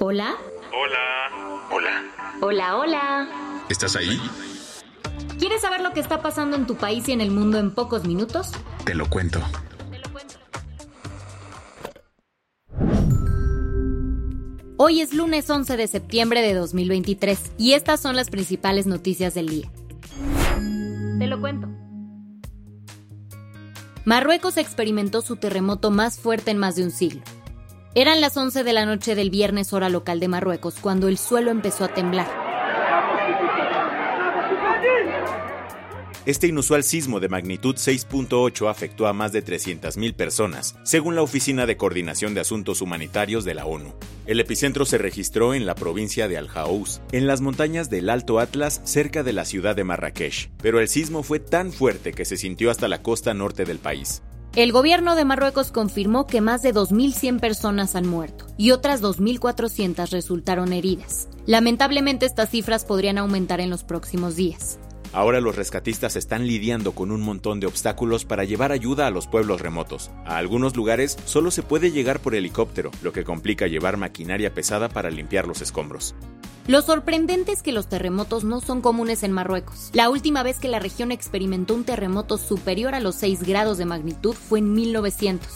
Hola. Hola. Hola. Hola, hola. ¿Estás ahí? ¿Quieres saber lo que está pasando en tu país y en el mundo en pocos minutos? Te lo cuento. Hoy es lunes 11 de septiembre de 2023 y estas son las principales noticias del día. Te lo cuento. Marruecos experimentó su terremoto más fuerte en más de un siglo. Eran las 11 de la noche del viernes hora local de Marruecos cuando el suelo empezó a temblar. Este inusual sismo de magnitud 6.8 afectó a más de 300.000 personas, según la Oficina de Coordinación de Asuntos Humanitarios de la ONU. El epicentro se registró en la provincia de Al-Jaous, en las montañas del Alto Atlas, cerca de la ciudad de Marrakech, pero el sismo fue tan fuerte que se sintió hasta la costa norte del país. El gobierno de Marruecos confirmó que más de 2.100 personas han muerto y otras 2.400 resultaron heridas. Lamentablemente estas cifras podrían aumentar en los próximos días. Ahora los rescatistas están lidiando con un montón de obstáculos para llevar ayuda a los pueblos remotos. A algunos lugares solo se puede llegar por helicóptero, lo que complica llevar maquinaria pesada para limpiar los escombros. Lo sorprendente es que los terremotos no son comunes en Marruecos. La última vez que la región experimentó un terremoto superior a los 6 grados de magnitud fue en 1900.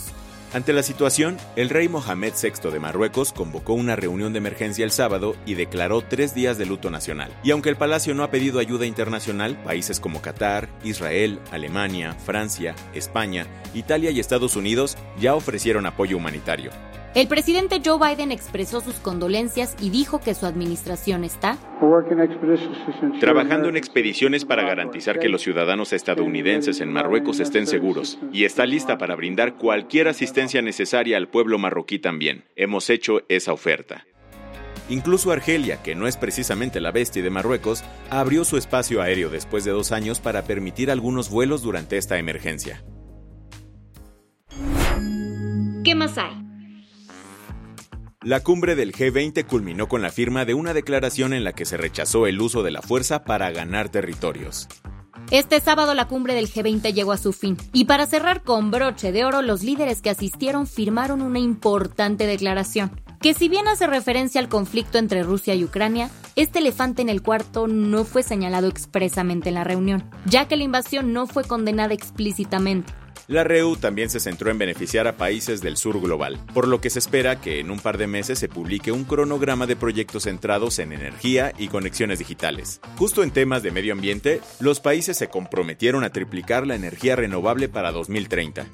Ante la situación, el rey Mohamed VI de Marruecos convocó una reunión de emergencia el sábado y declaró tres días de luto nacional. Y aunque el palacio no ha pedido ayuda internacional, países como Qatar, Israel, Alemania, Francia, España, Italia y Estados Unidos ya ofrecieron apoyo humanitario. El presidente Joe Biden expresó sus condolencias y dijo que su administración está trabajando en expediciones para garantizar que los ciudadanos estadounidenses en Marruecos estén seguros y está lista para brindar cualquier asistencia necesaria al pueblo marroquí también. Hemos hecho esa oferta. Incluso Argelia, que no es precisamente la bestia de Marruecos, abrió su espacio aéreo después de dos años para permitir algunos vuelos durante esta emergencia. ¿Qué más hay? La cumbre del G20 culminó con la firma de una declaración en la que se rechazó el uso de la fuerza para ganar territorios. Este sábado la cumbre del G20 llegó a su fin y para cerrar con broche de oro los líderes que asistieron firmaron una importante declaración, que si bien hace referencia al conflicto entre Rusia y Ucrania, este elefante en el cuarto no fue señalado expresamente en la reunión, ya que la invasión no fue condenada explícitamente. La REU también se centró en beneficiar a países del sur global, por lo que se espera que en un par de meses se publique un cronograma de proyectos centrados en energía y conexiones digitales. Justo en temas de medio ambiente, los países se comprometieron a triplicar la energía renovable para 2030.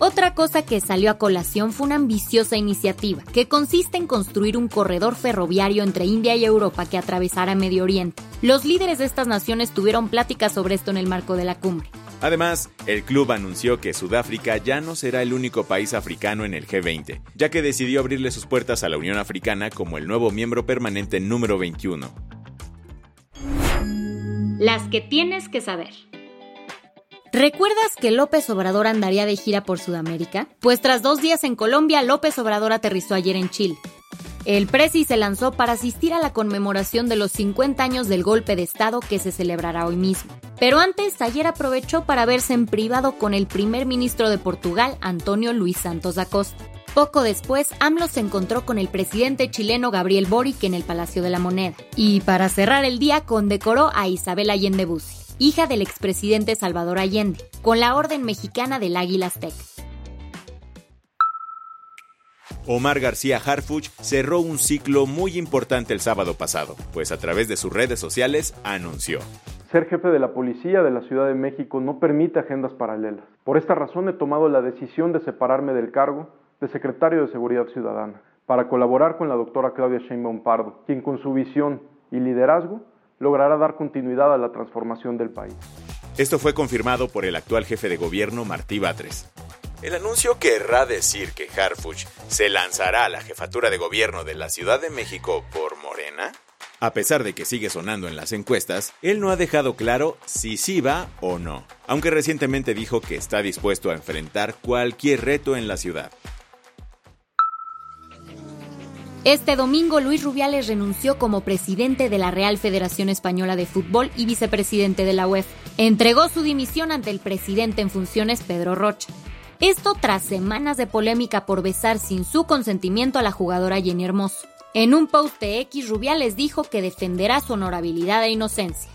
Otra cosa que salió a colación fue una ambiciosa iniciativa, que consiste en construir un corredor ferroviario entre India y Europa que atravesara Medio Oriente. Los líderes de estas naciones tuvieron pláticas sobre esto en el marco de la cumbre. Además, el club anunció que Sudáfrica ya no será el único país africano en el G20, ya que decidió abrirle sus puertas a la Unión Africana como el nuevo miembro permanente número 21. Las que tienes que saber. ¿Recuerdas que López Obrador andaría de gira por Sudamérica? Pues tras dos días en Colombia, López Obrador aterrizó ayer en Chile. El Presi se lanzó para asistir a la conmemoración de los 50 años del golpe de Estado que se celebrará hoy mismo. Pero antes, ayer aprovechó para verse en privado con el primer ministro de Portugal, Antonio Luis Santos da Costa. Poco después, AMLO se encontró con el presidente chileno Gabriel Boric en el Palacio de la Moneda. Y para cerrar el día, condecoró a Isabel Allende Bussi, hija del expresidente Salvador Allende, con la Orden Mexicana del Águila Azteca. Omar García Harfuch cerró un ciclo muy importante el sábado pasado, pues a través de sus redes sociales anunció. Ser jefe de la policía de la Ciudad de México no permite agendas paralelas. Por esta razón he tomado la decisión de separarme del cargo de secretario de Seguridad Ciudadana para colaborar con la doctora Claudia Sheinbaum Pardo, quien con su visión y liderazgo logrará dar continuidad a la transformación del país. Esto fue confirmado por el actual jefe de gobierno, Martí Batres. El anuncio querrá decir que Harfuch se lanzará a la jefatura de gobierno de la Ciudad de México por Morena. A pesar de que sigue sonando en las encuestas, él no ha dejado claro si sí va o no, aunque recientemente dijo que está dispuesto a enfrentar cualquier reto en la ciudad. Este domingo Luis Rubiales renunció como presidente de la Real Federación Española de Fútbol y vicepresidente de la UEF. Entregó su dimisión ante el presidente en funciones Pedro Rocha. Esto tras semanas de polémica por besar sin su consentimiento a la jugadora Jenny Hermoso. En un post de X, Rubiales dijo que defenderá su honorabilidad e inocencia.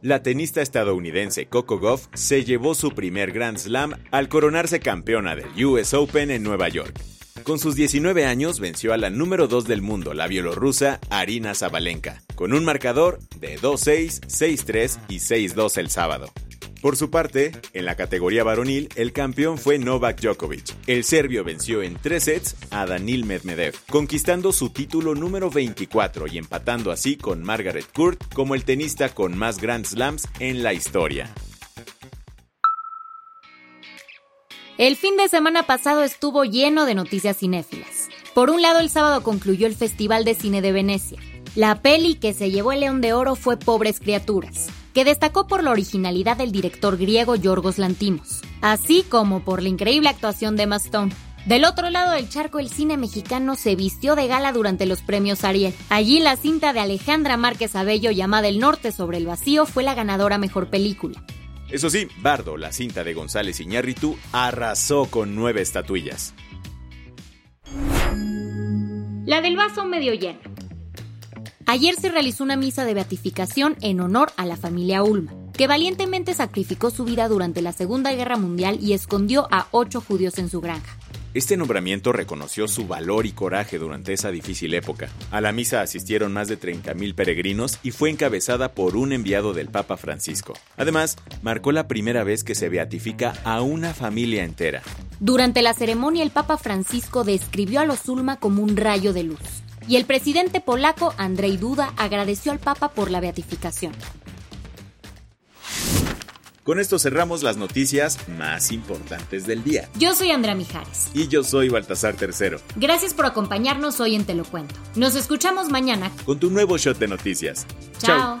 La tenista estadounidense Coco Goff se llevó su primer Grand Slam al coronarse campeona del US Open en Nueva York. Con sus 19 años venció a la número 2 del mundo, la bielorrusa Arina Zabalenka, con un marcador de 2-6, 6-3 y 6-2 el sábado. Por su parte, en la categoría varonil, el campeón fue Novak Djokovic. El serbio venció en tres sets a Danil Medvedev, conquistando su título número 24 y empatando así con Margaret Court como el tenista con más Grand Slams en la historia. El fin de semana pasado estuvo lleno de noticias cinéfilas. Por un lado, el sábado concluyó el Festival de Cine de Venecia. La peli que se llevó el León de Oro fue Pobres Criaturas, que destacó por la originalidad del director griego Yorgos Lantimos, así como por la increíble actuación de Emma Stone. Del otro lado del charco, el cine mexicano se vistió de gala durante los premios Ariel. Allí la cinta de Alejandra Márquez Abello llamada El Norte sobre el Vacío fue la ganadora mejor película. Eso sí, Bardo, la cinta de González Iñárritu, arrasó con nueve estatuillas. La del vaso medio lleno. Ayer se realizó una misa de beatificación en honor a la familia Ulma, que valientemente sacrificó su vida durante la Segunda Guerra Mundial y escondió a ocho judíos en su granja. Este nombramiento reconoció su valor y coraje durante esa difícil época. A la misa asistieron más de 30.000 peregrinos y fue encabezada por un enviado del Papa Francisco. Además, marcó la primera vez que se beatifica a una familia entera. Durante la ceremonia, el Papa Francisco describió a los Ulma como un rayo de luz y el presidente polaco Andrzej Duda agradeció al Papa por la beatificación. Con esto cerramos las noticias más importantes del día. Yo soy Andrea Mijares. Y yo soy Baltasar Tercero. Gracias por acompañarnos hoy en Te lo Cuento. Nos escuchamos mañana con tu nuevo shot de noticias. Chao.